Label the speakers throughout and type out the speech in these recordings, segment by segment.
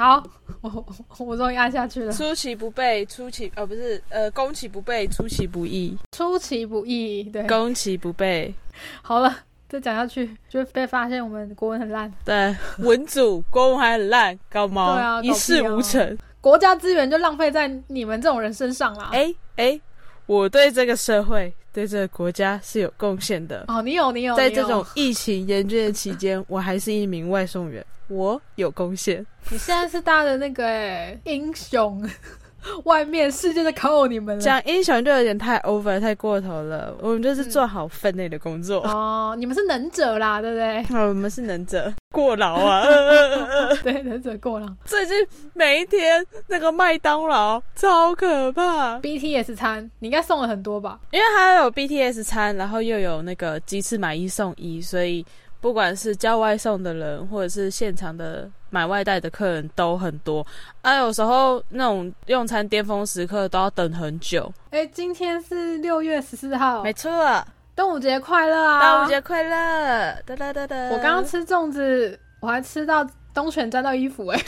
Speaker 1: 好，我我终于按下去了。
Speaker 2: 出其不备，出其呃不是呃攻其不备，出其不意，
Speaker 1: 出其不意，对，
Speaker 2: 攻其不备。
Speaker 1: 好了，再讲下去就会被发现我们国文很烂，
Speaker 2: 对，文组国文还很烂，搞毛，
Speaker 1: 对啊
Speaker 2: 一事无成。
Speaker 1: 国家资源就浪费在你们这种人身上啦。
Speaker 2: 哎哎，我对这个社会、对这个国家是有贡献的。
Speaker 1: 哦，你有，你有
Speaker 2: 在这种疫情严峻的期间，我还是一名外送员，我有贡献。
Speaker 1: 你现在是大家的那个哎英雄，外面世界在靠你们了。
Speaker 2: 讲英雄就有点太 over 太过头了，我们就是做好分内的工作。
Speaker 1: 哦，你们是能者啦，对不对？
Speaker 2: 啊，我们是能者 过劳啊！
Speaker 1: 对，能者过劳。
Speaker 2: 最近每一天那个麦当劳超可怕
Speaker 1: ，BTS 餐你应该送了很多吧？
Speaker 2: 因为它有 BTS 餐，然后又有那个鸡翅买一送一，所以不管是叫外送的人，或者是现场的买外带的客人都很多。啊，有时候那种用餐巅峰时刻都要等很久。
Speaker 1: 哎，今天是六月十四号，
Speaker 2: 没错，
Speaker 1: 端午节快乐啊！
Speaker 2: 端午节快乐！哒哒哒哒。
Speaker 1: 我刚刚吃粽子，我还吃到东泉沾到衣服、哎，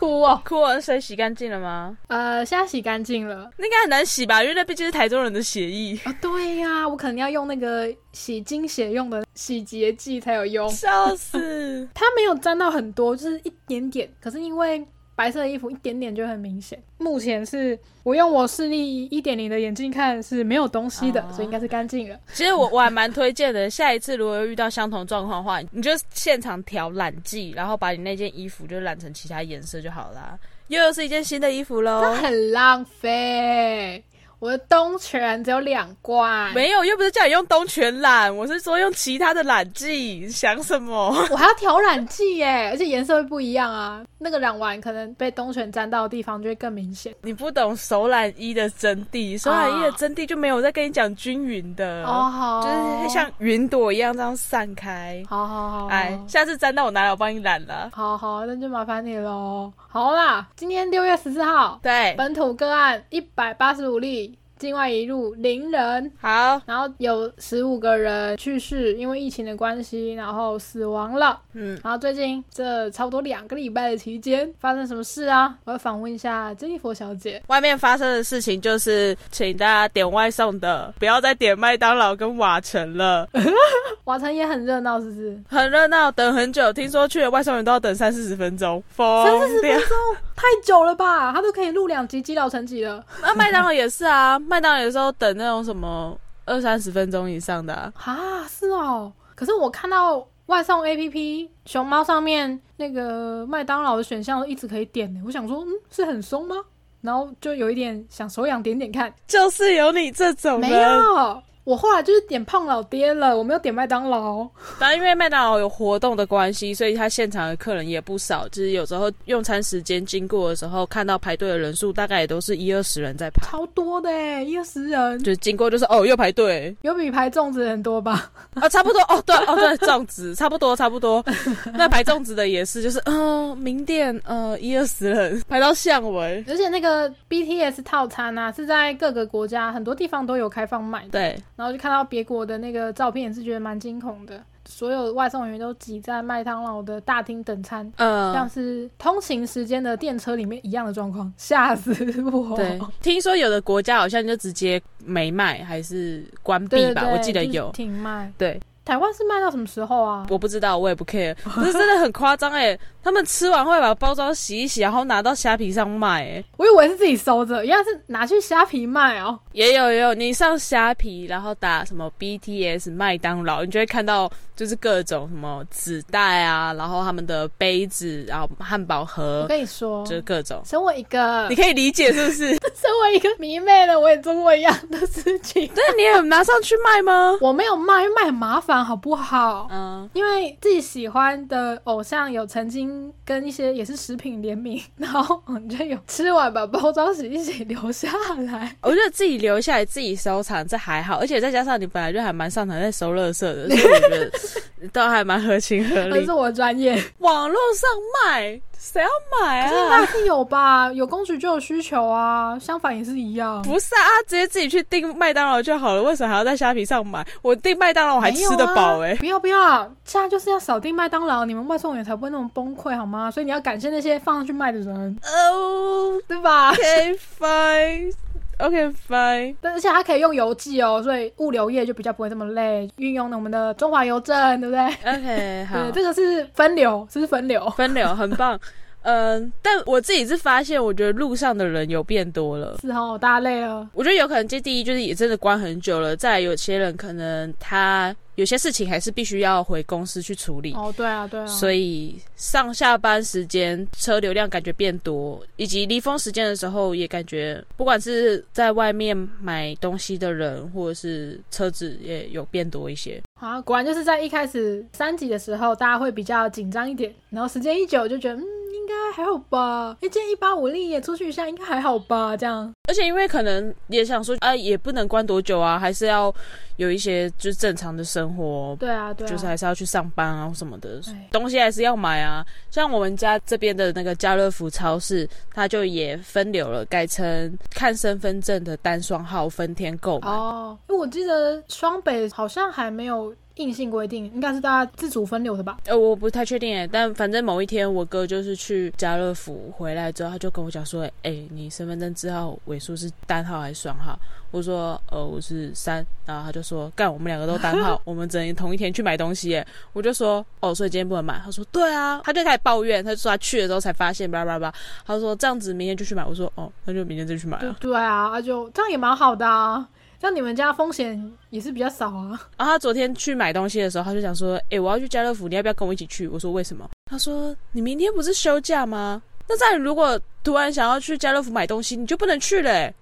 Speaker 1: 哭哦。
Speaker 2: 哭完水洗干净了吗？
Speaker 1: 呃，现在洗干净了。
Speaker 2: 那应该很难洗吧，因为那毕竟是台中人的血液。
Speaker 1: 哦，对呀、我可能要用那个洗精血用的洗洁剂才有用。
Speaker 2: 笑死！
Speaker 1: 它没有沾到很多，就是一点点。可是因为白色的衣服一点点就很明显。目前是我用我视力一点零的眼镜看是没有东西的，
Speaker 2: 哦
Speaker 1: 所以应该是干净了。
Speaker 2: 其实我我还蛮推荐的，下一次如果遇到相同状况的话，你就现场调染剂，然后把你那件衣服就染成其他颜色就好啦。又又是一件新的衣服
Speaker 1: 这
Speaker 2: 喽。
Speaker 1: 很浪费。我的东泉只有两罐，
Speaker 2: 没有，又不是叫你用东泉染，我是说用其他的染剂。你想什么？
Speaker 1: 我还要调染剂耶，而且颜色会不一样啊。那个染完可能被东泉沾到的地方就会更明显。
Speaker 2: 你不懂手染衣的真谛，手染衣的真谛就没有在跟你讲均匀的，
Speaker 1: 哦，好，
Speaker 2: 就是像云朵一样这样散开。
Speaker 1: 好好好，
Speaker 2: 哎，下次沾到我拿来，我帮你染了。
Speaker 1: 好好，那就麻烦你喽。好啦，今天六月十四号，
Speaker 2: 对，
Speaker 1: 本土个案一百八十五例，境外一路零人，
Speaker 2: 好，
Speaker 1: 然后有十五个人去世，因为疫情的关系，然后死亡了。
Speaker 2: 嗯，
Speaker 1: 然后最近这差不多两个礼拜的期间，发生什么事啊？我要访问一下珍妮佛小姐。
Speaker 2: 外面发生的事情就是，请大家点外送的不要再点麦当劳跟瓦城了，
Speaker 1: 瓦城也很热闹，是不是？
Speaker 2: 很热闹，等很久，听说去了外送员都要等三四十分钟，疯
Speaker 1: 三四十分。钟太久了吧？他都可以录两集积劳成疾了。
Speaker 2: 那麦当劳也是啊，麦当劳有时候等那种什么二三十分钟以上的、啊，
Speaker 1: 啊，是哦。可是我看到外送 APP 熊猫上面那个麦当劳的选项一直可以点呢，我想说，嗯，是很松吗？然后就有一点想手痒点点看，
Speaker 2: 就是有你这种
Speaker 1: 没。有。我后来就是点胖老爹了，我没有点麦当劳。
Speaker 2: 但因为麦当劳有活动的关系，所以他现场的客人也不少。就是有时候用餐时间经过的时候，看到排队的人数大概也都是一二十人在排。
Speaker 1: 超多的哎，一二十人，
Speaker 2: 就经过就是哦，又排队
Speaker 1: 有比排粽子人多吧？
Speaker 2: 啊，差不多哦，对哦对，粽子差不多差不多。那排粽子的也是，就是嗯、呃，名店呃一二十人排到巷尾。
Speaker 1: 而且那个 BTS 套餐啊，是在各个国家很多地方都有开放卖的。
Speaker 2: 对，
Speaker 1: 然后就看到别国的那个照片，也是觉得蛮惊恐的。所有外送员都挤在麦当劳的大厅等餐，像
Speaker 2: 嗯、
Speaker 1: 是通勤时间的电车里面一样的状况，吓死我！
Speaker 2: 对，听说有的国家好像就直接没卖，还是关闭吧？我记得有。
Speaker 1: 停卖。
Speaker 2: 对，
Speaker 1: 台湾是卖到什么时候啊？
Speaker 2: 我不知道，我也不 care。可是真的很夸张哎，他们吃完会把包装洗一洗，然后拿到虾皮上卖哎。
Speaker 1: 我以为是自己收着，原来是拿去虾皮卖哦。
Speaker 2: 也有也有，你上虾皮，然后打什么 BTS 麦当劳，你就会看到就是各种什么纸袋啊，然后他们的杯子，然后汉堡盒我，
Speaker 1: 跟你说，
Speaker 2: 就是各种。
Speaker 1: 身为一个
Speaker 2: 你可以理解是不是？
Speaker 1: 身为一个迷妹的，我也做过一样的事情。
Speaker 2: 对，你也有拿上去卖吗？
Speaker 1: 我没有卖，因为卖很麻烦，好不好？
Speaker 2: 嗯，
Speaker 1: 因为自己喜欢的偶像有曾经跟一些也是食品联名，然后我们就有吃完把包装纸一起留下来。
Speaker 2: 我觉得自己留下来自己收藏，这还好，而且再加上你本来就还蛮擅长在收垃圾的，所以我觉得 都还蛮合情合理
Speaker 1: 那是。我的专业，
Speaker 2: 网络上卖谁要买
Speaker 1: 可是那
Speaker 2: 啊？
Speaker 1: 是有吧？有供需就有需求啊，相反也是一样。
Speaker 2: 不是啊，直接自己去订麦当劳就好了，为什么还要在虾皮上买？我订麦当劳我还吃得饱哎、
Speaker 1: 不要不要，现在就是要少订麦当劳，你们外送员才不会那么崩溃好吗？所以你要感谢那些放上去卖的人，
Speaker 2: 哦、
Speaker 1: 对吧
Speaker 2: ？o k fine。OK fine，
Speaker 1: 但而且它可以用邮寄哦，所以物流业就比较不会这么累，运用了我们的中华邮政，对不对
Speaker 2: ？OK 好
Speaker 1: 对，，这个是分流，这是分流。
Speaker 2: 分流很棒。嗯、但我自己是发现，我觉得路上的人有变多了。
Speaker 1: 是哦，大家累了。
Speaker 2: 我觉得有可能，这第一就是也真的关很久了。再来，有些人可能他有些事情还是必须要回公司去处理，
Speaker 1: 哦，对啊，对啊。
Speaker 2: 所以上下班时间车流量感觉变多，以及离峰时间的时候也感觉，不管是在外面买东西的人，或者是车子也有变多一些。
Speaker 1: 啊，果然就是在一开始三级的时候，大家会比较紧张一点，然后时间一久就觉得，嗯，应该还好吧。哎，今天一八五零也出去一下，应该还好吧？这样，
Speaker 2: 而且因为可能也想说，啊，也不能关多久啊，还是要有一些就是正常的生活，
Speaker 1: 对啊，对啊，
Speaker 2: 就是还是要去上班啊什么的
Speaker 1: 哎，
Speaker 2: 东西还是要买啊。像我们家这边的那个家乐福超市，它就也分流了，改成看身份证的单双号分天购买。
Speaker 1: 哦，因为我记得双北好像还没有硬性规定，应该是大家自主分流的吧？
Speaker 2: 呃，我不太确定诶，但反正某一天我哥就是去家乐福回来之后，他就跟我讲说：“哎、你身份证字号尾数是单号还是双号？”我说：“呃，我是三。”然后他就说：“干，我们两个都单号，我们只能同一天去买东西。”耶。我就说：“哦，所以今天不能买。”他说：“对啊。”他就开始抱怨，他就说他去了之后才发现，叭叭叭。他说：“这样子明天就去买。”我说：“哦，那就明天再去买
Speaker 1: 对
Speaker 2: 啊。
Speaker 1: 对啊，啊就这样也蛮好的啊，像你们家风险也是比较少啊。”
Speaker 2: 然后他昨天去买东西的时候，他就想说：“哎、我要去家乐福，你要不要跟我一起去？”我说：“为什么？”他说：“你明天不是休假吗？那在如果突然想要去家乐福买东西，你就不能去了、”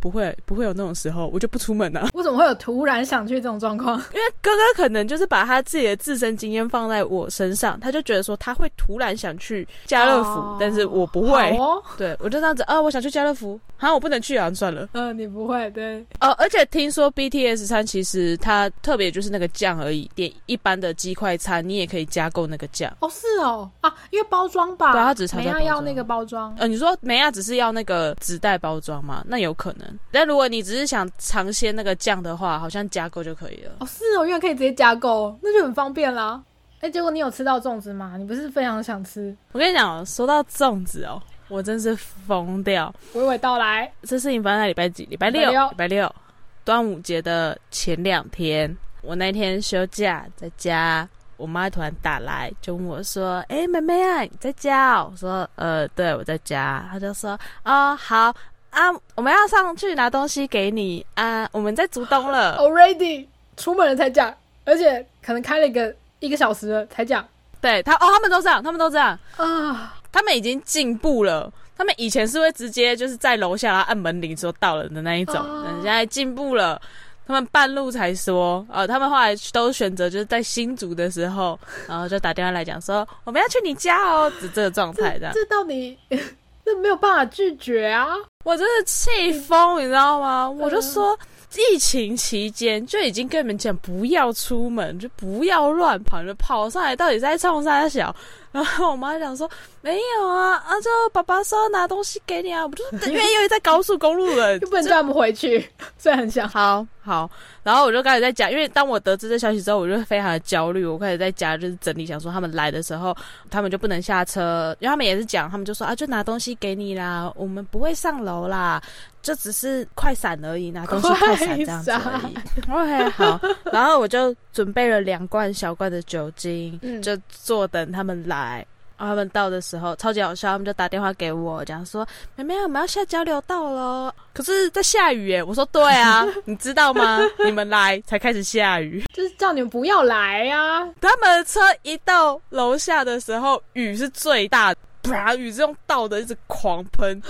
Speaker 2: 不会，不会有那种时候，我就不出门了、
Speaker 1: 我怎么会有突然想去这种状况？
Speaker 2: 因为哥哥可能就是把他自己的自身经验放在我身上，他就觉得说他会突然想去家乐福，
Speaker 1: 哦
Speaker 2: 但是我不会。
Speaker 1: 哦，
Speaker 2: 对我就这样子啊，我想去家乐福，好，我不能去啊，算了。
Speaker 1: 嗯、你不会，对，
Speaker 2: 哦，而且听说 BTS 餐其实它特别就是那个酱而已，点一般的鸡块餐你也可以加购那个酱。
Speaker 1: 哦，是哦，啊，因为包装吧，
Speaker 2: 对啊它只是差
Speaker 1: 每
Speaker 2: 在包装
Speaker 1: 样要那个包装，
Speaker 2: 呃，你说梅亚只是要那个纸袋包装吗？那有可能。但如果你只是想尝鲜那个酱的话，好像加购就可以了。
Speaker 1: 哦，是哦，原来可以直接加购，那就很方便啦。哎，结果你有吃到粽子吗？你不是非常想吃？
Speaker 2: 我跟你讲哦，说到粽子哦，我真是疯掉。
Speaker 1: 娓娓道来，
Speaker 2: 这事情发生在礼拜几？礼拜六。
Speaker 1: 礼拜六
Speaker 2: 端午节的前两天，我那天休假在家。我妈突然打来，就问我说：“哎、妹妹啊，你在家哦？”我说：“呃，对，我在家。”她就说：“哦，好啊，我们要上去拿东西给你啊，我们在竹东了。
Speaker 1: already 出门了才讲，而且可能开了一个一个小时了才讲
Speaker 2: 对他哦，他们都这样，他们都这样，
Speaker 1: 啊。
Speaker 2: 他们已经进步了。他们以前是会直接就是在楼下然后按门铃说到了的那一种，
Speaker 1: 哦
Speaker 2: 但现在进步了。他们半路才说，呃，他们后来都选择就是在新竹的时候，然后就打电话来讲说我们要去你家哦，只这个状态这样。
Speaker 1: 这到底这没有办法拒绝啊！
Speaker 2: 我真的气疯，你知道吗？我就说，疫情期间就已经跟你们讲不要出门，就不要乱跑，就跑上来到底在冲啥小？然后我妈讲说没有啊，啊，就爸爸说拿东西给你啊，我就说 因为因为在高速公路了，
Speaker 1: 又不能叫他们回去，虽然很想。
Speaker 2: 好好，然后我就开始在家，因为当我得知这消息之后，我就非常的焦虑。我开始在家就是整理，想说他们来的时候，他们就不能下车，因为他们也是讲，他们就说啊，就拿东西给你啦，我们不会上楼啦，就只是快闪而已，拿东西快闪这样子而已。OK，好，然后我就准备了两罐小罐的酒精，
Speaker 1: 嗯
Speaker 2: 就坐等他们来。然后他们到的时候超级好笑，他们就打电话给我，讲说：“妹妹，我们要下交流道了，可是在下雨耶。”我说：“对啊，你知道吗？你们来才开始下雨。
Speaker 1: 就是叫你们不要来啊！
Speaker 2: 他们的车一到楼下的时候，雨是最大的。”啪！雨是用倒的，一直狂喷，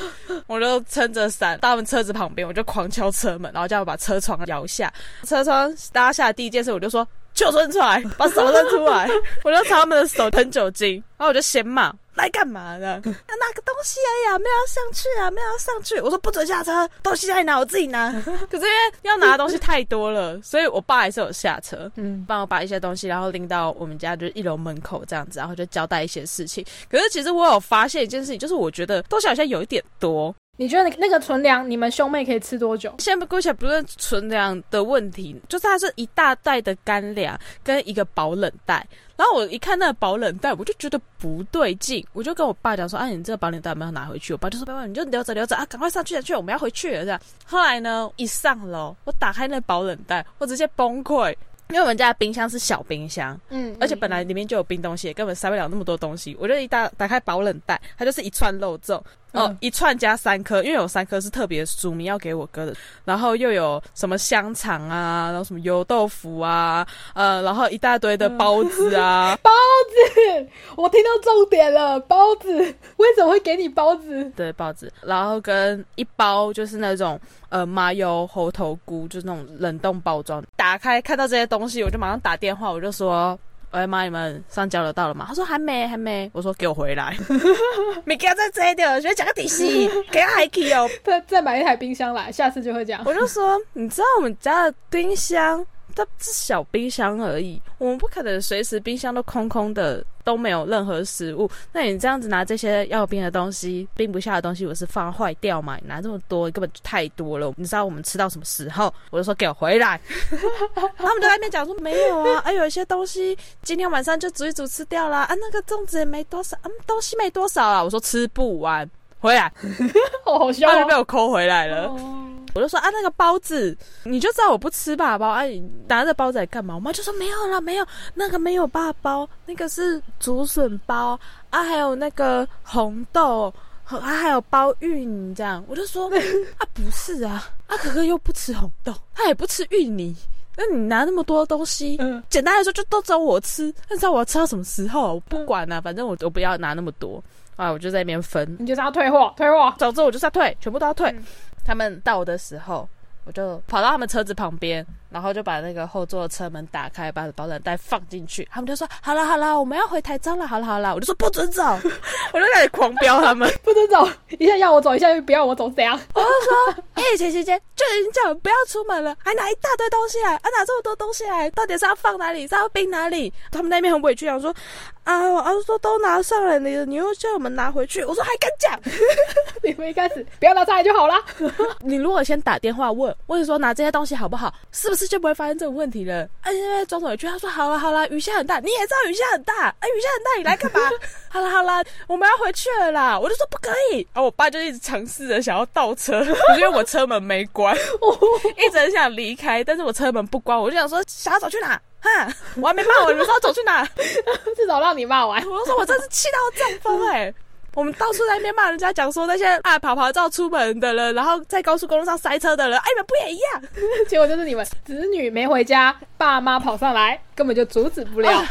Speaker 2: 我就撑着伞到他们车子旁边，我就狂敲车门，然后叫我把车窗摇下。车窗拉下的第一件事，我就说：“救生出来，把手伸出来。”我就朝他们的手喷酒精，然后我就先骂：“那来干嘛的？要拿个东西而已啊，没有要上去啊，没有要上去。我说不准下车，东西在哪？我自己拿。可是因为要拿的东西太多了，所以我爸还是有下车，嗯，帮我把一些东西，然后拎到我们家就是一楼门口这样子，然后就交代一些事情。可是其实我有发现一件事情，就是我觉得东西好像有一点多。
Speaker 1: 你觉得那个存粮，你们兄妹可以吃多久？
Speaker 2: 先不姑且不论存粮的问题，就是它是一大袋的干粮跟一个保冷袋。然后我一看那个保冷袋，我就觉得不对劲，我就跟我爸讲说：“啊，你这个保冷袋有没有拿回去？”我爸就说：“爸爸，你就留着留着啊，赶快上去去，我们要回去了。”这样。后来呢，一上楼，我打开那保冷袋，我直接崩溃。因为我们家的冰箱是小冰箱，嗯，而且本来里面就有冰东西，根本塞不了那么多东西。我就一打打开保冷袋，它就是一串肉粽，哦，一串加三颗，因为有三颗是特别署名要给我哥的。然后又有什么香肠啊，然后什么油豆腐啊，呃，然后一大堆的包子啊，
Speaker 1: 包子，我听到重点了，包子，为什么会给你包子？
Speaker 2: 对，包子，然后跟一包就是那种。呃，麻油猴头菇就是那种冷冻包装，打开看到这些东西，我就马上打电话，我就说：“喂妈，你们上交流到了吗？”他说：“还没，还没。”我说：“给我回来，没给他再摘掉，先讲个底细，给他还可以哦。
Speaker 1: 再再买一台冰箱来，下次就会这样。”
Speaker 2: 我就说：“你知道我们家的冰箱？”它是小冰箱而已，我们不可能随时冰箱都空空的，都没有任何食物。那你这样子拿这些要冰的东西，冰不下的东西，我是放坏掉嘛？你拿这么多，根本就太多了。你知道我们吃到什么时候？我就说给我回来。他们就在那边讲说没有啊，啊有一些东西今天晚上就煮一煮吃掉啦。啊那个粽子也没多少，嗯东西没多少啊。我说吃不完，回来，
Speaker 1: 好笑，
Speaker 2: 就被我抠回来了。我就说啊，那个包子，你就知道我不吃爸包，哎，拿着包子来干嘛？我妈就说没有了，没有，那个没有爸包，那个是竹笋包啊，还有那个红豆，啊，还有包芋泥这样。我就说啊，不是啊，啊，可可又不吃红豆，他也不吃芋泥，那你拿那么多东西，简单来说就都找我吃，那知道我要吃到什么时候？我不管了，反正我我不要拿那么多啊，我就在那边分。
Speaker 1: 你就是要退货，退货，
Speaker 2: 总之我就是要退，全部都要退。他们到的时候，我就跑到他们车子旁边。然后就把那个后座车门打开，把保暖袋放进去。他们就说：“好了好了，我们要回台中了。好了好了。”我就说：“不准走！” 我就开始狂飙他们，
Speaker 1: 不准走！一下要我走，一下又不要我走，怎样？
Speaker 2: 我就说：“ 哎，姐姐姐，就已经叫不要出门了，还拿一大堆东西来，啊，拿这么多东西来，到底是要放哪里？是要冰哪里？”他们那边很委屈，讲说：“啊，我儿子说都拿上来了，你又叫我们拿回去。”我说：“还敢讲？
Speaker 1: 你们一开始不要拿上来就好了。
Speaker 2: 你如果先打电话问，问说拿这些东西好不好？是不是就不会发生这种？”问题了，哎，现在装委屈，他说好了好了，雨下很大，你也知道雨下很大，哎，雨下很大，你来干嘛？好了好了，我们要回去了啦，我就说不可以，然后我爸就一直尝试着想要倒车，因为我车门没关，一直很想离开，但是我车门不关，我就想说想要走去哪？哈，我还没骂完，你说要走去哪？
Speaker 1: 至少让你骂完，
Speaker 2: 我就说我真是气到中风哎。我们到处在那边骂人家，讲说那些啊跑跑照出门的人，然后在高速公路上塞车的人，哎，你们不也一样？
Speaker 1: 结果就是你们子女没回家，爸妈跑上来，根本就阻止不了，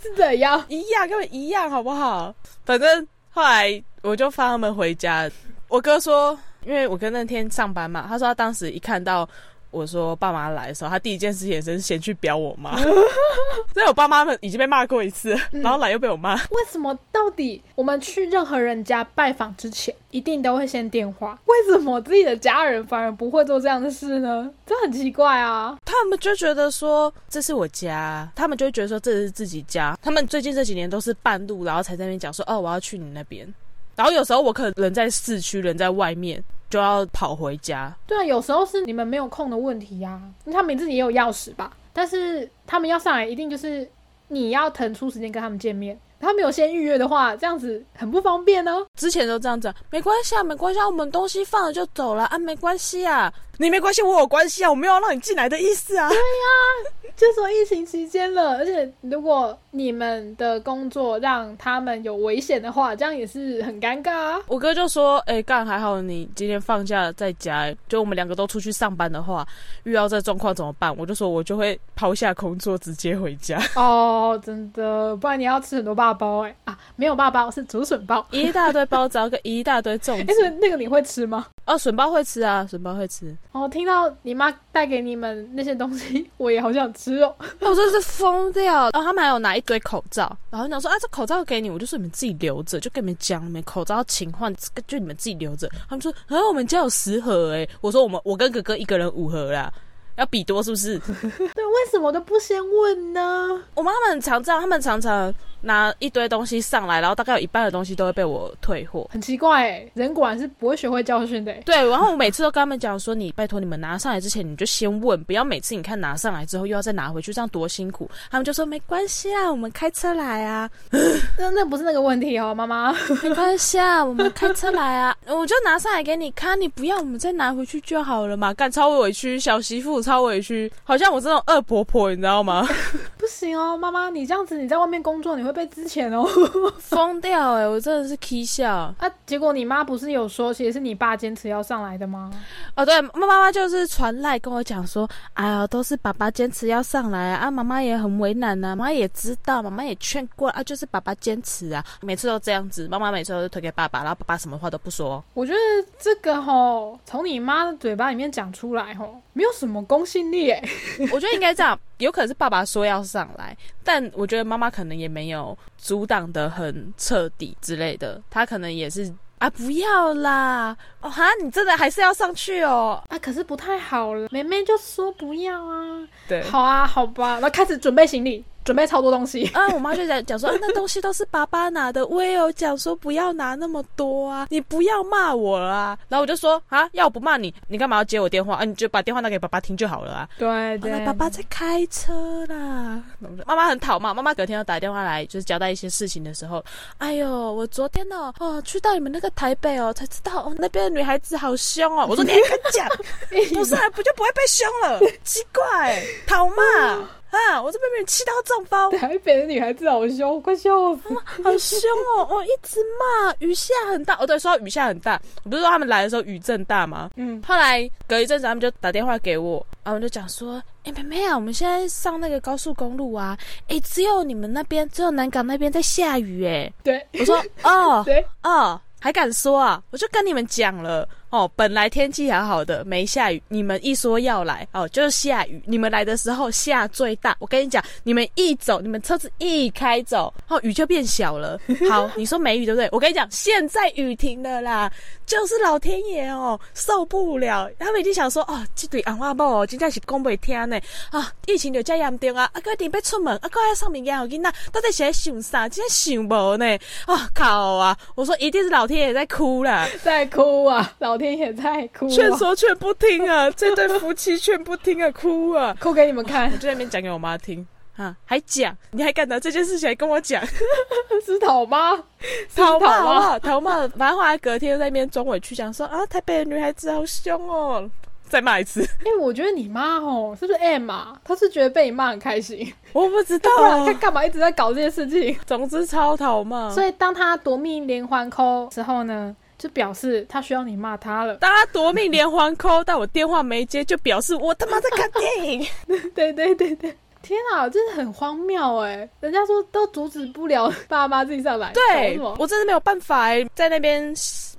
Speaker 1: 是怎样？
Speaker 2: 一样，根本一样，好不好？反正后来我就放他们回家。我哥说，因为我哥那天上班嘛，他说他当时一看到。我说爸妈来的时候，他第一件事情是先去表我妈，所以我爸妈们已经被骂过一次，然后来又被我骂。
Speaker 1: 为什么？到底我们去任何人家拜访之前，一定都会先电话？为什么自己的家人反而不会做这样的事呢？这很奇怪啊！
Speaker 2: 他们就觉得说这是我家，他们就会觉得说这是自己家。他们最近这几年都是半路，然后才在那边讲说哦，我要去你那边。然后有时候我可能人在市区，人在外面。就要跑回家。
Speaker 1: 对啊，有时候是你们没有空的问题呀。他们自己也有钥匙吧？但是他们要上来，一定就是你要腾出时间跟他们见面。他们有先预约的话，这样子很不方便呢。
Speaker 2: 之前都这样子，没关系啊，没关系啊，我们东西放了就走了啊，没关系啊，你没关系，我有关系啊，我没有让你进来的意思啊。
Speaker 1: 对呀，就说疫情期间了，而且如果你们的工作让他们有危险的话，这样也是很尴尬啊。
Speaker 2: 我哥就说，哎，干还好你今天放假在家，就我们两个都出去上班的话，遇到这状况怎么办？我就说我就会抛下工作直接回家。
Speaker 1: 哦，真的，不然你要吃很多爸。包哎啊，没有爸包是竹笋包，
Speaker 2: 一大堆包子，个一大堆粽子。
Speaker 1: 那个你会吃吗？
Speaker 2: 哦，笋包会吃啊，笋包会吃。
Speaker 1: 哦，听到你妈带给你们那些东西，我也好想吃哦。
Speaker 2: 我真是疯掉。然后他们还有拿一堆口罩，然后讲说啊，这口罩给你，我就说你们自己留着，就跟你们讲，你们口罩勤换，就你们自己留着。他们说啊，我们家有十盒哎，我说我们我跟哥哥一个人五盒啦。要比多是不是？
Speaker 1: 对，为什么都不先问呢？
Speaker 2: 我妈妈很常这样，他们常常。拿一堆东西上来，然后大概有一半的东西都会被我退货，
Speaker 1: 很奇怪哎，人果然是不会学会教训的。
Speaker 2: 对，然后我每次都跟他们讲说，你拜托你们拿上来之前你就先问，不要每次你看拿上来之后又要再拿回去，这样多辛苦。他们就说没关系啊，我们开车来啊。
Speaker 1: 那那不是那个问题哦，妈妈，
Speaker 2: 没关系啊，我们开车来啊，我就拿上来给你看，你不要我们再拿回去就好了嘛。干超委屈，小媳妇超委屈，好像我这种恶婆婆，你知道吗？
Speaker 1: 不行哦，妈妈，你这样子你在外面工作你会被之前哦。
Speaker 2: 疯掉哎！我真的是 k 笑
Speaker 1: 啊！结果你妈不是有说，其实是你爸坚持要上来的吗？
Speaker 2: 哦，对，妈妈妈就是传来跟我讲说，哎呀，都是爸爸坚持要上来啊！妈妈也很为难呐，妈妈也知道，妈妈也劝过啊，就是爸爸坚持啊，每次都这样子，妈妈每次都是推给爸爸，然后爸爸什么话都不说。
Speaker 1: 我觉得这个吼，从你妈的嘴巴里面讲出来吼，没有什么公信力诶。
Speaker 2: 我觉得应该这样，有可能是爸爸说要上来，但我觉得妈妈可能也没有阻挡。的很彻底之类的，她可能也是啊，不要啦，哦哈，你真的还是要上去哦，
Speaker 1: 啊，可是不太好了，妹妹就说不要啊，
Speaker 2: 对，
Speaker 1: 好啊，好吧，那开始准备行李。准备超多东西
Speaker 2: 啊！我妈就讲讲说，那东西都是爸爸拿的，我也有讲说不要拿那么多啊，你不要骂我啊。然后我就说啊，要我不骂你，你干嘛要接我电话啊？你就把电话拿给爸爸听就好了啊。
Speaker 1: 对对，
Speaker 2: 爸爸在开车啦。妈妈很讨骂，妈妈隔天要打电话来，就是交代一些事情的时候，哎呦，我昨天呢，哦，去到你们那个台北哦，才知道哦，那边的女孩子好凶哦。我说你还敢讲？不是，不就不会被凶了？奇怪，讨骂。啊！我这边被人气到中包。
Speaker 1: 台北的女孩子好凶，快笑死！
Speaker 2: 好凶哦！我，一直骂，雨下很大。哦，对，说到雨下很大，我不是说他们来的时候雨正大吗？嗯。后来隔一阵子，他们就打电话给我，然后就讲说：“哎，妹妹啊，我们现在上那个高速公路啊，哎，只有你们那边，只有南港那边在下雨。”哎，
Speaker 1: 对，
Speaker 2: 我说：“哦，
Speaker 1: 对，
Speaker 2: 哦，还敢说啊？我就跟你们讲了。”哦，本来天气好好的，没下雨。你们一说要来，哦，就是下雨。你们来的时候下最大。我跟你讲，你们一走，你们车子一开走，哦，雨就变小了。好，你说没雨对不对？我跟你讲，现在雨停了啦，就是老天爷哦，受不了。他们已经想说，哦，这对安话某真正是讲不听呢。啊，疫情就这严重啊，啊，哥定要出门，啊，哥要上面好囡仔，到底是在想啥？真想无呢？啊，靠啊！我说一定是老天爷在哭了，
Speaker 1: 在哭啊，老。天也在哭，
Speaker 2: 劝说劝不听啊！这对夫妻劝不听啊，哭啊，
Speaker 1: 哭给你们看。
Speaker 2: 我就在那边讲给我妈听啊，还讲，你还敢拿这件事情来跟我讲？
Speaker 1: 是讨吗？
Speaker 2: 讨吗？讨吗？反正后来隔天在那边装委屈，讲说啊，台北的女孩子好凶哦，再骂一次。
Speaker 1: 因为我觉得你妈哦，是不是 M 啊？她是觉得被你骂很开心，
Speaker 2: 我不知道，啊
Speaker 1: 她干嘛一直在搞这些事情？
Speaker 2: 总之超讨骂。
Speaker 1: 所以当她夺命连环扣之后呢？就表示他需要你骂他了。
Speaker 2: 当他夺命连环 call，，但我电话没接，就表示我他妈在看电影。
Speaker 1: 对对对对，天啊，真的很荒谬哎！人家说都阻止不了爸妈自己上来，
Speaker 2: 对我真的没有办法哎，在那边。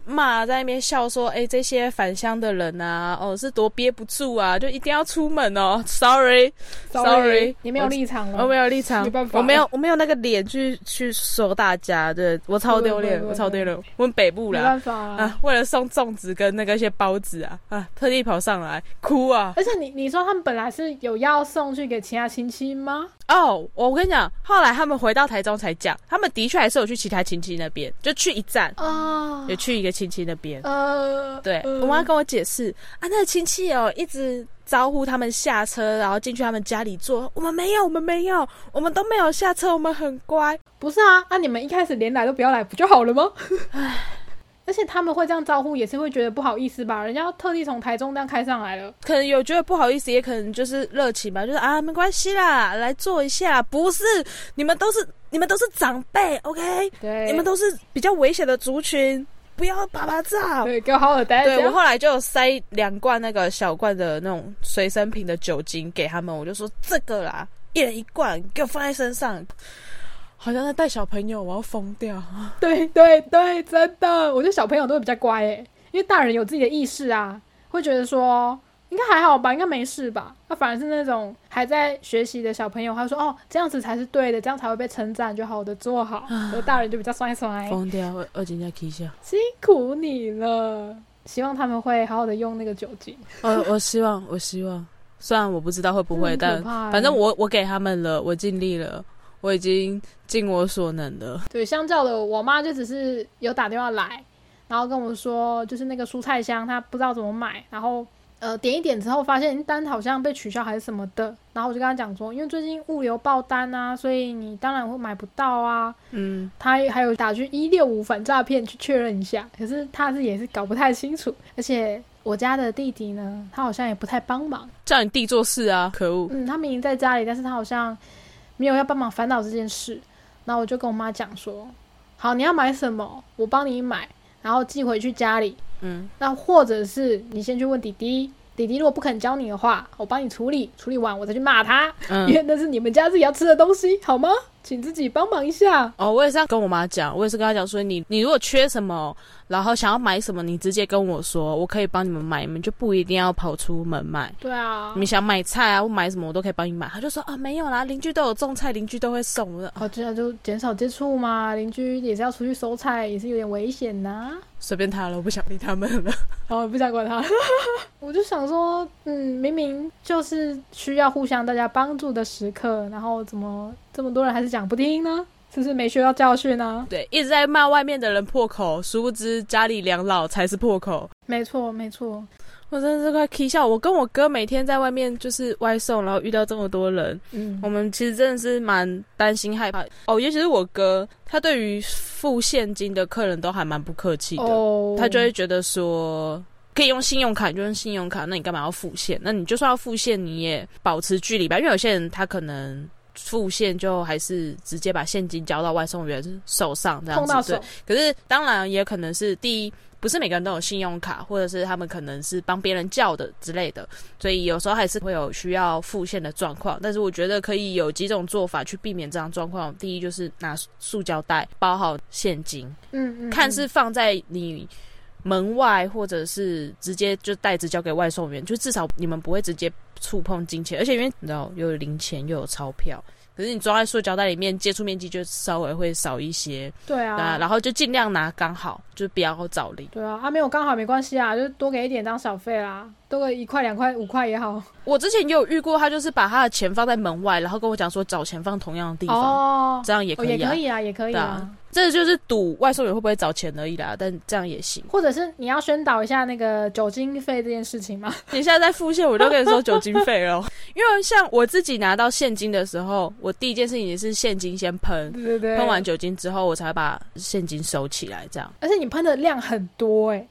Speaker 2: 骂在那边笑说：“哎，这些返乡的人啊，哦，是多憋不住啊，就一定要出门哦。Sorry，Sorry，
Speaker 1: 你没有立场
Speaker 2: 我没有立场，
Speaker 1: 没办法，
Speaker 2: 我没有，我没有那个脸去去说大家，对我超丢脸，我超丢脸。我们北部
Speaker 1: 啦，没办法啊，
Speaker 2: 为了送粽子跟那个一些包子啊，啊，特地跑上来哭啊。
Speaker 1: 而且你你说他们本来是有要送去给其他亲戚吗？
Speaker 2: 哦，我跟你讲，后来他们回到台中才讲，他们的确还是有去其他亲戚那边，就去一站哦，有去一个。亲戚那边，呃，对我妈跟我解释啊，那个亲戚哦，一直招呼他们下车，然后进去他们家里坐。我们没有，我们没有，我们都没有下车，我们很乖。
Speaker 1: 不是啊，那你们一开始连来都不要来，不就好了吗？唉，而且他们会这样招呼，也是会觉得不好意思吧？人家特地从台中这样开上来了，
Speaker 2: 可能有觉得不好意思，也可能就是热情吧，就是啊，没关系啦，来坐一下。不是，你们都是你们都是长辈，OK？
Speaker 1: 对，
Speaker 2: 你们都是比较危险的族群。不要啪啪照，
Speaker 1: 对，给我好好待。
Speaker 2: 对我后来就塞两罐那个小罐的那种随身瓶的酒精给他们，我就说这个啦，一人一罐，给我放在身上，好像在带小朋友，我要疯掉。
Speaker 1: 对对对，真的，我觉得小朋友都会比较乖诶。因为大人有自己的意识啊，会觉得说应该还好吧，应该没事吧。那反而是那种还在学习的小朋友，他说哦，这样子才是对的，这样才会被称赞，就好好的做好。而大人就比较酸酸，
Speaker 2: 疯掉，二二姐在哭笑，
Speaker 1: 辛苦你了。希望他们会好好的用那个酒精。
Speaker 2: 我我希望，我希望，虽然我不知道会不会，但
Speaker 1: 欸
Speaker 2: 反正我我给他们了，我尽力了，我已经尽我所能了。
Speaker 1: 对，相较的，我妈就只是有打电话来，然后跟我说，就是那个蔬菜箱她不知道怎么买，然后呃点一点之后发现单好像被取消还是什么的，然后我就跟她讲说，因为最近物流爆单啊，所以你当然会买不到啊。
Speaker 2: 嗯，
Speaker 1: 她还有打去一六五反诈骗去确认一下，可是她是也是搞不太清楚，而且我家的弟弟呢，他好像也不太帮忙。
Speaker 2: 叫你弟做事啊，可恶！
Speaker 1: 嗯，他明明在家里，但是他好像没有要帮忙烦恼这件事。然后我就跟我妈讲说，好，你要买什么，我帮你买，然后寄回去家里。
Speaker 2: 嗯，
Speaker 1: 那或者是你先去问弟弟，弟弟如果不肯教你的话，我帮你处理，处理完我再去骂他，
Speaker 2: 嗯
Speaker 1: 因为那是你们家自己要吃的东西，好吗？请自己帮忙一下。
Speaker 2: 哦，我也是要跟我妈讲，我也是跟她讲说，你你如果缺什么，然后想要买什么，你直接跟我说，我可以帮你们买，你们就不一定要跑出门买。
Speaker 1: 对啊
Speaker 2: 你，们想买菜啊，或买什么，我都可以帮你买。他就说啊，没有啦，邻居都有种菜，邻居都会送。
Speaker 1: 哦，这样就减少接触嘛，邻居也是要出去收菜，也是有点危险呐、
Speaker 2: 随便他了，我不想理他们了。
Speaker 1: 哦，不想管他，我就想说，嗯，明明就是需要互相大家帮助的时刻，然后怎么这么多人还是讲不听呢？是不是没学到教训呢？
Speaker 2: 对，一直在骂外面的人破口，殊不知家里两老才是破口。
Speaker 1: 没错，没错，
Speaker 2: 我真的是快气笑。我跟我哥每天在外面就是外送，然后遇到这么多人，
Speaker 1: 嗯
Speaker 2: 我，们其实真的是蛮担心害怕哦。尤其是我哥，他对于付现金的客人都还蛮不客气的，
Speaker 1: 哦，
Speaker 2: 他就会觉得说。可以用信用卡，你就用信用卡。那你干嘛要付现？那你就算要付现，你也保持距离吧。因为有些人他可能付现就还是直接把现金交到外送员手上这样子。可是当然也可能是第一，不是每个人都有信用卡，或者是他们可能是帮别人叫的之类的，所以有时候还是会有需要付现的状况。但是我觉得可以有几种做法去避免这样状况。第一就是拿塑胶袋包好现金，
Speaker 1: 嗯嗯，
Speaker 2: 看是放在你。门外，或者是直接就袋子交给外送员，就至少你们不会直接触碰金钱，而且因为你知道又有零钱又有钞票，可是你装在塑胶袋里面，接触面积就稍微会少一些。
Speaker 1: 对啊，
Speaker 2: 啊，然后就尽量拿刚好，就不要找零。
Speaker 1: 对啊，啊没有刚好没关系啊，就多给一点当小费啦，多个一块两块五块也好。
Speaker 2: 我之前也有遇过，他就是把他的钱放在门外，然后跟我讲说找钱放同样的地方，
Speaker 1: 哦，
Speaker 2: 这样也
Speaker 1: 哦
Speaker 2: 可以啊。
Speaker 1: 也可以啊，也可以啊。
Speaker 2: 这就是赌外送员会不会找钱而已啦，但这样也行。
Speaker 1: 或者是你要宣导一下那个酒精费这件事情吗？
Speaker 2: 你现在在付现，我就跟你说酒精费了，因为像我自己拿到现金的时候，我第一件事情也是现金先喷，
Speaker 1: 对对对，
Speaker 2: 喷完酒精之后，我才把现金收起来，这样
Speaker 1: 而且你喷的量很多哎、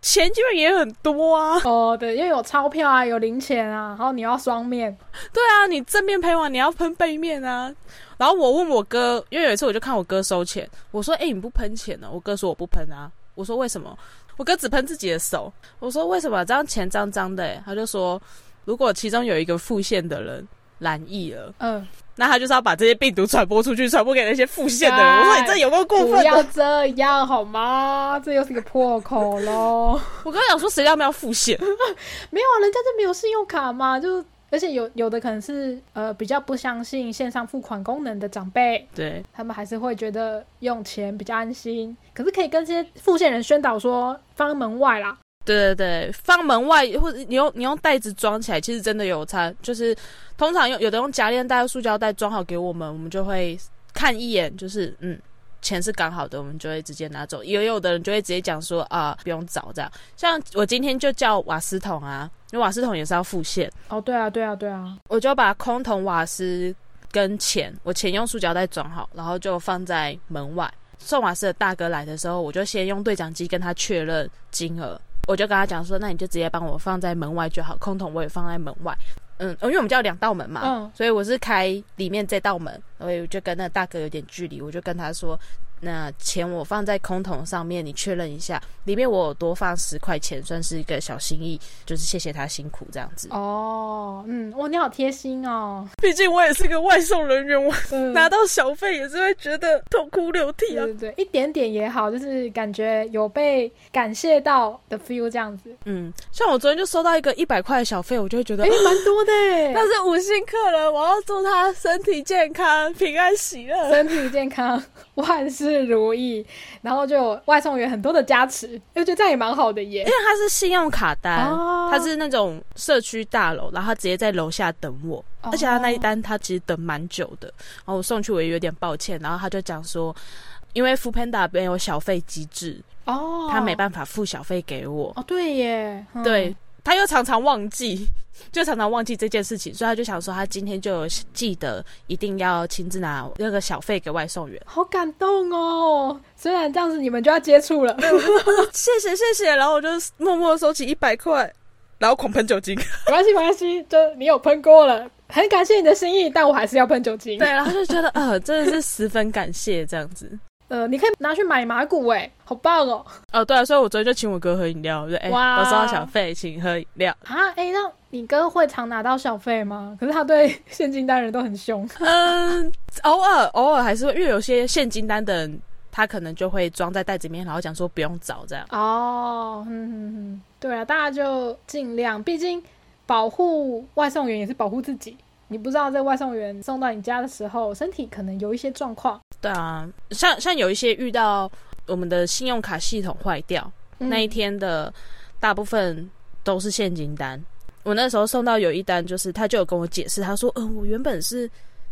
Speaker 2: 钱基本也很多啊。
Speaker 1: 哦，对，因为有钞票啊，有零钱啊，然后你要双面，
Speaker 2: 对啊，你正面喷完，你要喷背面啊。然后我问我哥，因为有一次我就看我哥收钱，我说：“哎、你不喷钱呢？”我哥说：“我不喷啊。”我说：“为什么？”我哥只喷自己的手。我说：“为什么？这样钱脏脏的、欸？”他就说：“如果其中有一个付现的人染疫了，
Speaker 1: 嗯，
Speaker 2: 那他就是要把这些病毒传播出去，传播给那些付现的人。”
Speaker 1: 哎
Speaker 2: 我说：“你这有够过分
Speaker 1: 不要
Speaker 2: 的
Speaker 1: 这样好吗？这又是一个破口喽。”
Speaker 2: 我刚想说，谁要不要付现？
Speaker 1: 没有啊，人家这没有信用卡嘛，就而且有有的可能是呃比较不相信线上付款功能的长辈，
Speaker 2: 对，
Speaker 1: 他们还是会觉得用钱比较安心。可是可以跟这些付现人宣导说，放门外啦。
Speaker 2: 对对对，放门外或者你用你用袋子装起来，其实真的有差。就是通常用有的用夹链袋、塑胶袋装好给我们，我们就会看一眼，就是嗯，钱是刚好的，我们就会直接拿走。也有的人就会直接讲说啊，不用找这样。像我今天就叫瓦斯桶啊，因为瓦斯桶也是要付现，
Speaker 1: 哦，对啊，对啊，对啊，
Speaker 2: 我就把空桶瓦斯跟钱，我钱用塑胶袋装好，然后就放在门外。送瓦斯的大哥来的时候，我就先用对讲机跟他确认金额，我就跟他讲说，那你就直接帮我放在门外就好，空桶我也放在门外。嗯，因为我们家有两道门嘛，
Speaker 1: 嗯
Speaker 2: 所以我是开里面这道门，所以我就跟那大哥有点距离，我就跟他说，那钱我放在空桶上面，你确认一下，里面我有多放十块钱，算是一个小心意，就是谢谢他辛苦这样子。
Speaker 1: 哦，嗯，哇，你好贴心哦。
Speaker 2: 毕竟我也是个外送人员，我
Speaker 1: 嗯
Speaker 2: 拿到小费也是会觉得痛哭流涕啊
Speaker 1: 对。对对，一点点也好，就是感觉有被感谢到的 feel 这样子。
Speaker 2: 嗯，像我昨天就收到一个一百块的小费，我就会觉得
Speaker 1: 哎、。蛮多的 耶
Speaker 2: 他是五星客人，我要祝他身体健康、平安喜乐。
Speaker 1: 身体健康，万事如意，然后就有外送员很多的加持，我觉得这样也蛮好的耶
Speaker 2: 因。为他是信用卡单，
Speaker 1: 哦
Speaker 2: 他是那种社区大楼，然后他直接在楼下等我，
Speaker 1: 哦
Speaker 2: 而且他那一单他其实等蛮久的，然后我送去我也有点抱歉，然后他就讲说，因为 f o o Panda 没有小费机制，
Speaker 1: 哦，
Speaker 2: 他没办法付小费给我，
Speaker 1: 哦，对耶，嗯
Speaker 2: 对，他又常常忘记，就常常忘记这件事情，所以他就想说，他今天就有记得一定要亲自拿那个小费给外送员。
Speaker 1: 好感动哦。虽然这样子你们就要接触了，
Speaker 2: 谢谢谢谢，然后我就默默收起一百块，然后狂喷酒精。
Speaker 1: 没关系没关系，就你有喷过了，很感谢你的心意，但我还是要喷酒精。
Speaker 2: 对，然后就觉得呃，真的是十分感谢这样子。
Speaker 1: 呃，你可以拿去买马骨，哎，好棒哦。
Speaker 2: 哦，对啊，所以我昨天就请我哥喝饮料，我就哎，
Speaker 1: 哇
Speaker 2: 我收到小费，请喝饮料。
Speaker 1: 啊，哎、那你哥会常拿到小费吗？可是他对现金单人都很凶。
Speaker 2: 嗯，偶尔偶尔还是会，因为有些现金单的人，他可能就会装在袋子里面，然后讲说不用找这样。
Speaker 1: 哦，嗯嗯嗯，对啊，大家就尽量，毕竟保护外送员也是保护自己。你不知道在外送员送到你家的时候，身体可能有一些状况。
Speaker 2: 对啊，像像有一些遇到我们的信用卡系统坏掉，
Speaker 1: 嗯
Speaker 2: 那一天的大部分都是现金单。我那时候送到有一单，就是他就有跟我解释，他说：“嗯、我原本是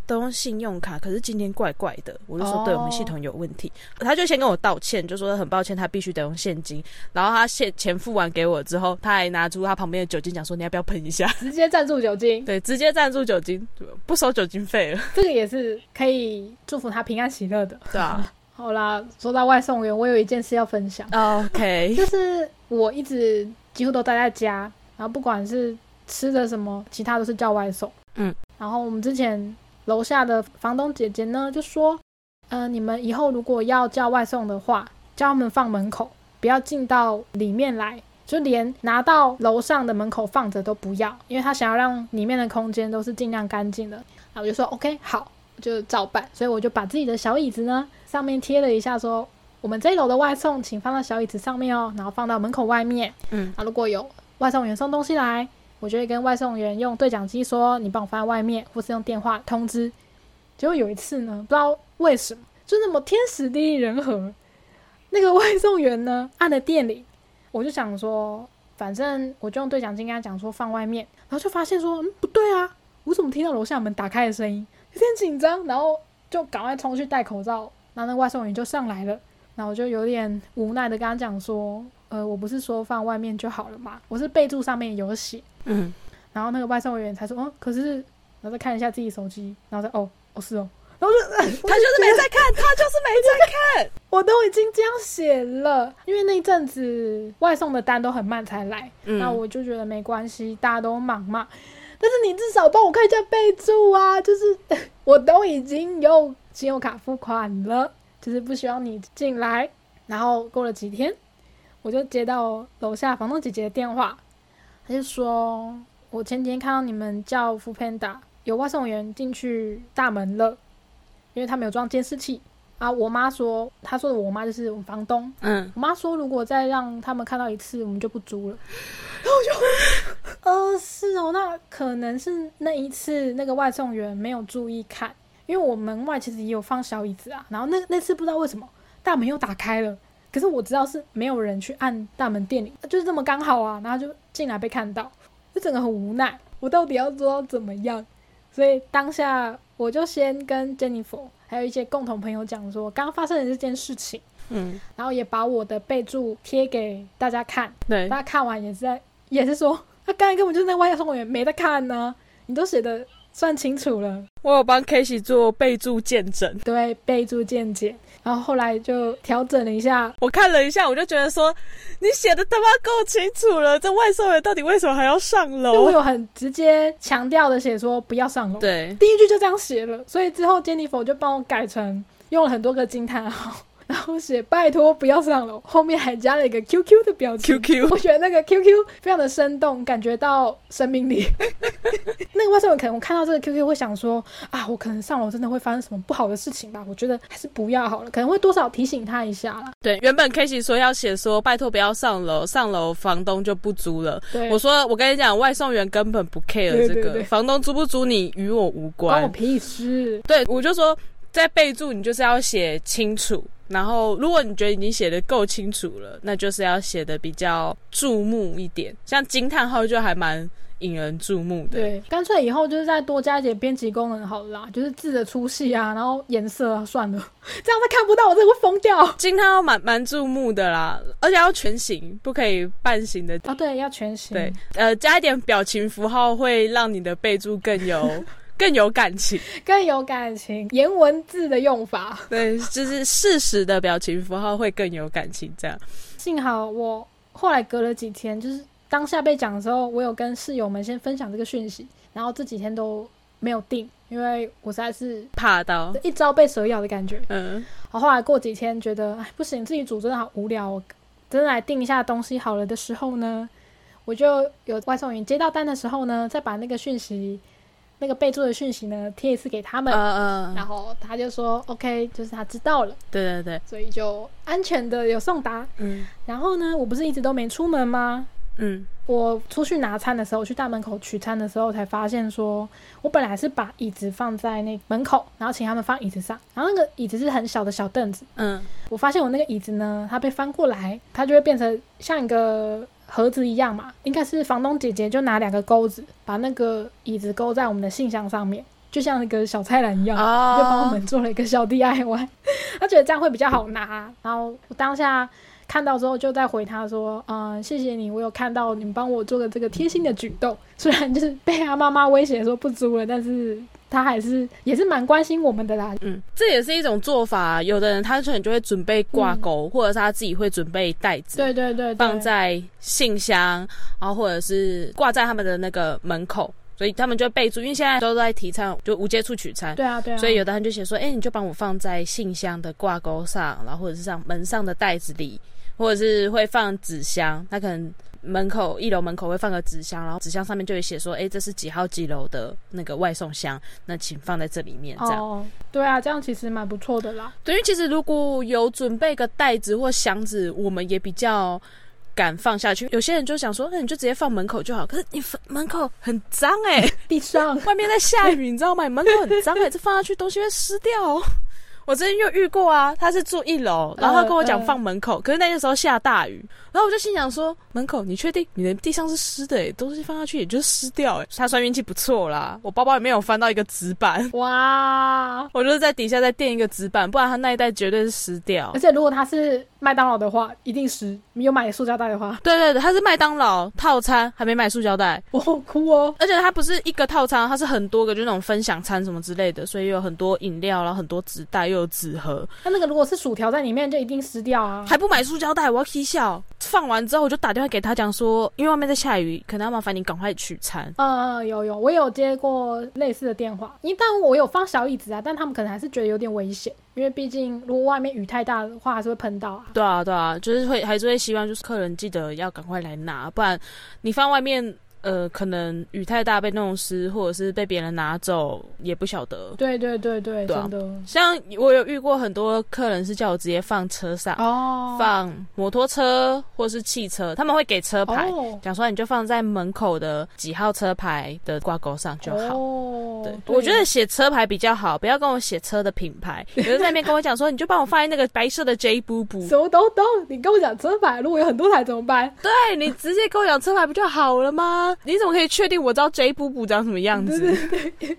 Speaker 2: 都用信用卡，可是今天怪怪的。”我就说：“
Speaker 1: 哦
Speaker 2: 对我们系统有问题。他就先跟我道歉，就说很抱歉，他必须得用现金。然后他现钱付完给我之后，他还拿出他旁边的酒精，讲说：“你要不要喷一下
Speaker 1: 直接赞助酒？”精，
Speaker 2: 对，直接赞助酒精，不收酒精费了。
Speaker 1: 这个也是可以祝福他平安喜乐的。
Speaker 2: 对啊
Speaker 1: 好啦，说到外送员，我有一件事要分享。
Speaker 2: ，OK，
Speaker 1: 就是我一直几乎都待在家，然后不管是吃的什么，其他都是叫外送。
Speaker 2: 嗯，
Speaker 1: 然后我们之前楼下的房东姐姐呢就说，呃，你们以后如果要叫外送的话，叫他们放门口，不要进到里面来，就连拿到楼上的门口放着都不要，因为他想要让里面的空间都是尽量干净的。然后我就说 OK 好，就照办，所以我就把自己的小椅子呢上面贴了一下说。我们这一楼的外送，请放到小椅子上面哦，然后放到门口外面。
Speaker 2: 嗯，
Speaker 1: 啊，如果有外送员送东西来，我就会跟外送员用对讲机说，你帮我放在外面，或是用电话通知。结果有一次呢，不知道为什么，就那么天时地利人和，那个外送员呢按了电铃，我就想说，反正我就用对讲机跟他讲说放外面，然后就发现说，嗯，不对啊，我怎么听到楼下门打开的声音，有点紧张，然后就赶快冲去戴口罩，然后那外送员就上来了。然后我就有点无奈的跟他讲说，呃，我不是说放外面就好了嘛，我是备注上面有写。
Speaker 2: 嗯，
Speaker 1: 然后那个外送员才说，哦，可是，然后再看一下自己手机，然后再哦，哦是哦，然后就
Speaker 2: 他就是没在看，他就是没在 看。
Speaker 1: 我都已经这样写了，因为那一阵子外送的单都很慢才来，
Speaker 2: 嗯
Speaker 1: 那我就觉得没关系，大家都忙嘛。但是你至少帮我看一下备注啊，就是 我都已经用信用卡付款了，就是不希望你进来。然后过了几天，我就接到楼下房东姐姐的电话，她就说我前几天看到你们叫 o o Panda 有外送员进去大门了，因为他没有装监视器啊。我妈说，她说的我妈就是我们房东，
Speaker 2: 嗯，
Speaker 1: 我妈说，如果再让他们看到一次，我们就不租了。然后我就，呃，是哦，那可能是那一次那个外送员没有注意看，因为我门外其实也有放小椅子啊。然后那那次不知道为什么大门又打开了，可是我知道是没有人去按大门电铃，就是这么刚好啊，然后就进来被看到，就整个很无奈，我到底要做到怎么样？所以当下我就先跟 Jennifer 还有一些共同朋友讲说，刚刚发生的这件事情。
Speaker 2: 嗯，
Speaker 1: 然后也把我的备注贴给大家看，
Speaker 2: 对
Speaker 1: 大，家看完也是在也是说，他刚才根本就是那外送员没得看呢、你都写的算清楚了，
Speaker 2: 我有帮 k a s e y 做备注见证。
Speaker 1: 对，备注见解，然后后来就调整了一下，
Speaker 2: 我看了一下，我就觉得说，你写的他妈够清楚了，这外送员到底为什么还要上
Speaker 1: 就我？有很直接强调的写说不要上楼，
Speaker 2: 对，
Speaker 1: 第一句就这样写了，所以之后 Jennifer 就帮我改成用了很多个惊叹号，然后写拜托不要上楼，后面还加了一个 QQ 的表情。
Speaker 2: QQ
Speaker 1: 我觉得那个 QQ 非常的生动，感觉到生命力。那个外送员可能我看到这个 QQ 会想说啊，我可能上楼真的会发生什么不好的事情吧？我觉得还是不要好了，可能会多少提醒他一下啦。
Speaker 2: 对，原本 k a s e y 说要写说拜托不要上楼，上楼房东就不租了。
Speaker 1: 对，
Speaker 2: 我说我跟你讲，外送员根本不 care 这个，
Speaker 1: 对对对
Speaker 2: 房东租不租你与我无关。
Speaker 1: 关我屁事。
Speaker 2: 对，我就说在备注你就是要写清楚，然后如果你觉得已经写的够清楚了，那就是要写的比较注目一点，像惊叹号就还蛮引人注目的。
Speaker 1: 对，干脆以后就是再多加一点编辑功能好了啦，就是字的粗细啊，然后颜色啊，算了，这样他看不到，我真的会疯掉。
Speaker 2: 惊叹号蛮蛮注目的啦，而且要全形，不可以半形的。
Speaker 1: 哦，对，要全形。
Speaker 2: 对，呃，加一点表情符号会让你的备注更有更有感情。
Speaker 1: 更有感情，颜文字的用法。
Speaker 2: 对，就是适时的表情符号会更有感情。这样，
Speaker 1: 幸好我后来隔了几天，就是当下被讲的时候，我有跟室友们先分享这个讯息，然后这几天都没有定，因为我实在是
Speaker 2: 怕到，
Speaker 1: 一朝被蛇咬的感觉。
Speaker 2: 嗯，
Speaker 1: 好，后来过几天觉得，哎，不行，自己煮真的好无聊，我真的来定一下东西好了的时候呢，我就有外送员接到单的时候呢，再把那个讯息。那个备注的讯息呢，贴一次给他们，
Speaker 2: 呃
Speaker 1: 然后他就说 OK，就是他知道了，
Speaker 2: 对对对，
Speaker 1: 所以就安全的有送达。
Speaker 2: 嗯。
Speaker 1: 然后呢，我不是一直都没出门吗？
Speaker 2: 嗯。
Speaker 1: 我出去拿餐的时候，去大门口取餐的时候，才发现说，我本来是把椅子放在那门口，然后请他们放椅子上，然后那个椅子是很小的小凳子，
Speaker 2: 嗯。
Speaker 1: 我发现我那个椅子呢，它被翻过来，它就会变成像一个盒子一样嘛，应该是房东姐姐就拿两个钩子把那个椅子勾在我们的信箱上面，就像那个小菜篮一样，
Speaker 2: 哦
Speaker 1: 就帮我们做了一个小 DIY。她觉得这样会比较好拿，然后我当下看到之后就在回她说，嗯，谢谢你，我有看到你们帮我做的这个贴心的举动，虽然就是被她妈妈威胁说不租了，但是他还是也是蛮关心我们的啦。
Speaker 2: 嗯，这也是一种做法。有的人他可能就会准备挂钩，或者是他自己会准备袋子，
Speaker 1: 对对对对，
Speaker 2: 放在信箱，然后或者是挂在他们的那个门口，所以他们就会备注，因为现在都在提倡就无接触取餐。
Speaker 1: 对啊对啊，
Speaker 2: 所以有的人就写说，哎、你就帮我放在信箱的挂钩上，然后或者是上门上的袋子里，或者是会放纸箱，他可能门口一楼门口会放个纸箱，然后纸箱上面就会写说，哎、这是几号几楼的那个外送箱，那请放在这里面，这样。
Speaker 1: 哦，对啊，这样其实蛮不错的啦。
Speaker 2: 对，因为其实如果有准备个袋子或箱子，我们也比较敢放下去。有些人就想说，那你就直接放门口就好，可是你门口很脏哎、
Speaker 1: 地上
Speaker 2: 外面在下雨，你知道吗？你门口很脏哎、这放下去东西会湿掉哦。我之前又遇过啊，他是住一楼，然后他跟我讲放门口，可是那个时候下大雨，然后我就心想说，门口你确定你的地上是湿的、欸？东西放下去也就是湿掉哎、他算运气不错啦，我包包里面有翻到一个纸板，
Speaker 1: 哇！
Speaker 2: 我就是在底下再垫一个纸板，不然他那一袋绝对是湿掉
Speaker 1: 而。且如果他是麦当劳的话，一定是你有买塑胶袋的话，
Speaker 2: 对对对，它是麦当劳套餐，还没买塑胶袋，
Speaker 1: 我好哭哦。
Speaker 2: 而且它不是一个套餐，它是很多个，就那种分享餐什么之类的，所以有很多饮料，然后很多纸袋，又有纸盒，
Speaker 1: 它那个如果是薯条在里面，就一定湿掉啊。
Speaker 2: 还不买塑胶袋，我要踢笑。放完之后，我就打电话给他讲说，因为外面在下雨，可能要麻烦你赶快取餐。
Speaker 1: 嗯，有有，我有接过类似的电话，因为但我有放小椅子啊，但他们可能还是觉得有点危险，因为毕竟如果外面雨太大的话，还是会喷到啊。
Speaker 2: 对啊，对啊，就是会还是会希望就是客人记得要赶快来拿，不然你放外面，呃，可能雨太大被弄湿，或者是被别人拿走，也不晓得。
Speaker 1: 对对对对，
Speaker 2: 对啊
Speaker 1: 真的
Speaker 2: 像我有遇过很多客人是叫我直接放车上，
Speaker 1: 哦，
Speaker 2: 放摩托车或是汽车，他们会给车牌，
Speaker 1: 哦
Speaker 2: 讲说你就放在门口的几号车牌的挂钩上就好。
Speaker 1: 哦，
Speaker 2: 对，我觉得写车牌比较好，不要跟我写车的品牌。有人在那边跟我讲说，你就帮我放在那个白色的 J 布布。
Speaker 1: 什么都懂。你跟我讲车牌，如果有很多台怎么办？
Speaker 2: 对你直接跟我讲车牌不就好了吗？你怎么可以确定我知道 J 布布长什么样子？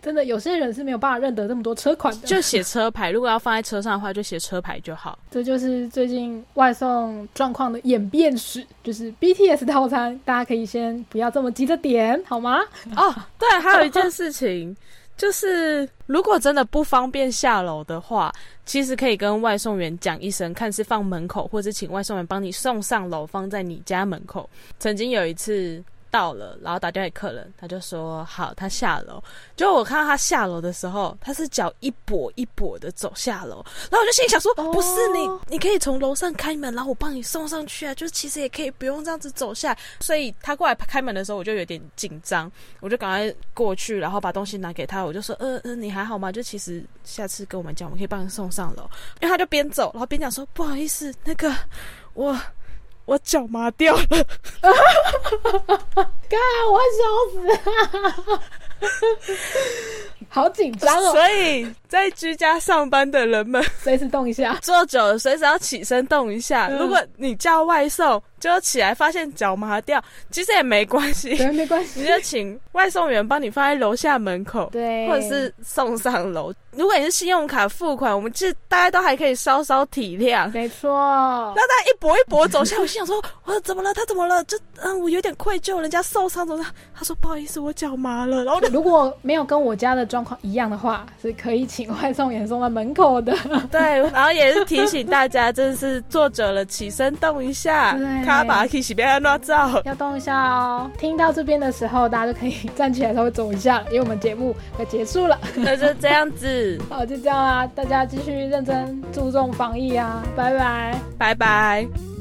Speaker 1: 真的，有些人是没有办法认得这么多车款的。
Speaker 2: 就写车牌，如果要放在车上的话，就写车牌就好。
Speaker 1: 这就是最近外送状况的演变史，就是 BTS 套餐，大家可以先不要这么急着点，好吗？
Speaker 2: 哦，对，还有一件事情，就是如果真的不方便下楼的话，其实可以跟外送员讲一声，看是放门口，或者请外送员帮你送上楼，放在你家门口。曾经有一次到了，然后打电话给客人，他就说好，他下楼。结果我看到他下楼的时候，他是脚一跛一跛的走下楼，然后我就心里想说，不是你，你可以从楼上开门，然后我帮你送上去啊，就是其实也可以不用这样子走下。所以他过来开门的时候，我就有点紧张，我就赶快过去，然后把东西拿给他，我就说，呃呃，你还好吗？就其实下次跟我们讲，我们可以帮你送上楼。因为他就边走，然后边讲说，不好意思，那个我。我脚麻掉了，
Speaker 1: 干，我笑死，好紧张哦。
Speaker 2: 所以在居家上班的人们，
Speaker 1: 随时动一下，
Speaker 2: 坐久了随时要起身动一下。如果你叫外送，就起来发现脚麻掉，其实也没关系，
Speaker 1: 对，没关系，
Speaker 2: 你就请外送员帮你放在楼下门口，
Speaker 1: 对，
Speaker 2: 或者是送上楼。如果你是信用卡付款，我们其实大家都还可以稍稍体谅。
Speaker 1: 没错。
Speaker 2: 那他一跛一跛走下，我心想说：我说怎么了？他怎么了？就嗯，我有点愧疚，人家受伤怎么？他说不好意思，我脚麻了。然后
Speaker 1: 如果没有跟我家的状况一样的话，是可以请外送员送到门口的。
Speaker 2: 对，然后也是提醒大家，真的是坐久了起身动一下，卡把可以洗边乱照，
Speaker 1: 要动一下哦。听到这边的时候，大家就可以站起来稍微走一下，因为我们节目快结束了。
Speaker 2: 那就这样子。
Speaker 1: 好，就这样啦，大家继续认真注重防疫啊，拜拜，
Speaker 2: 拜拜。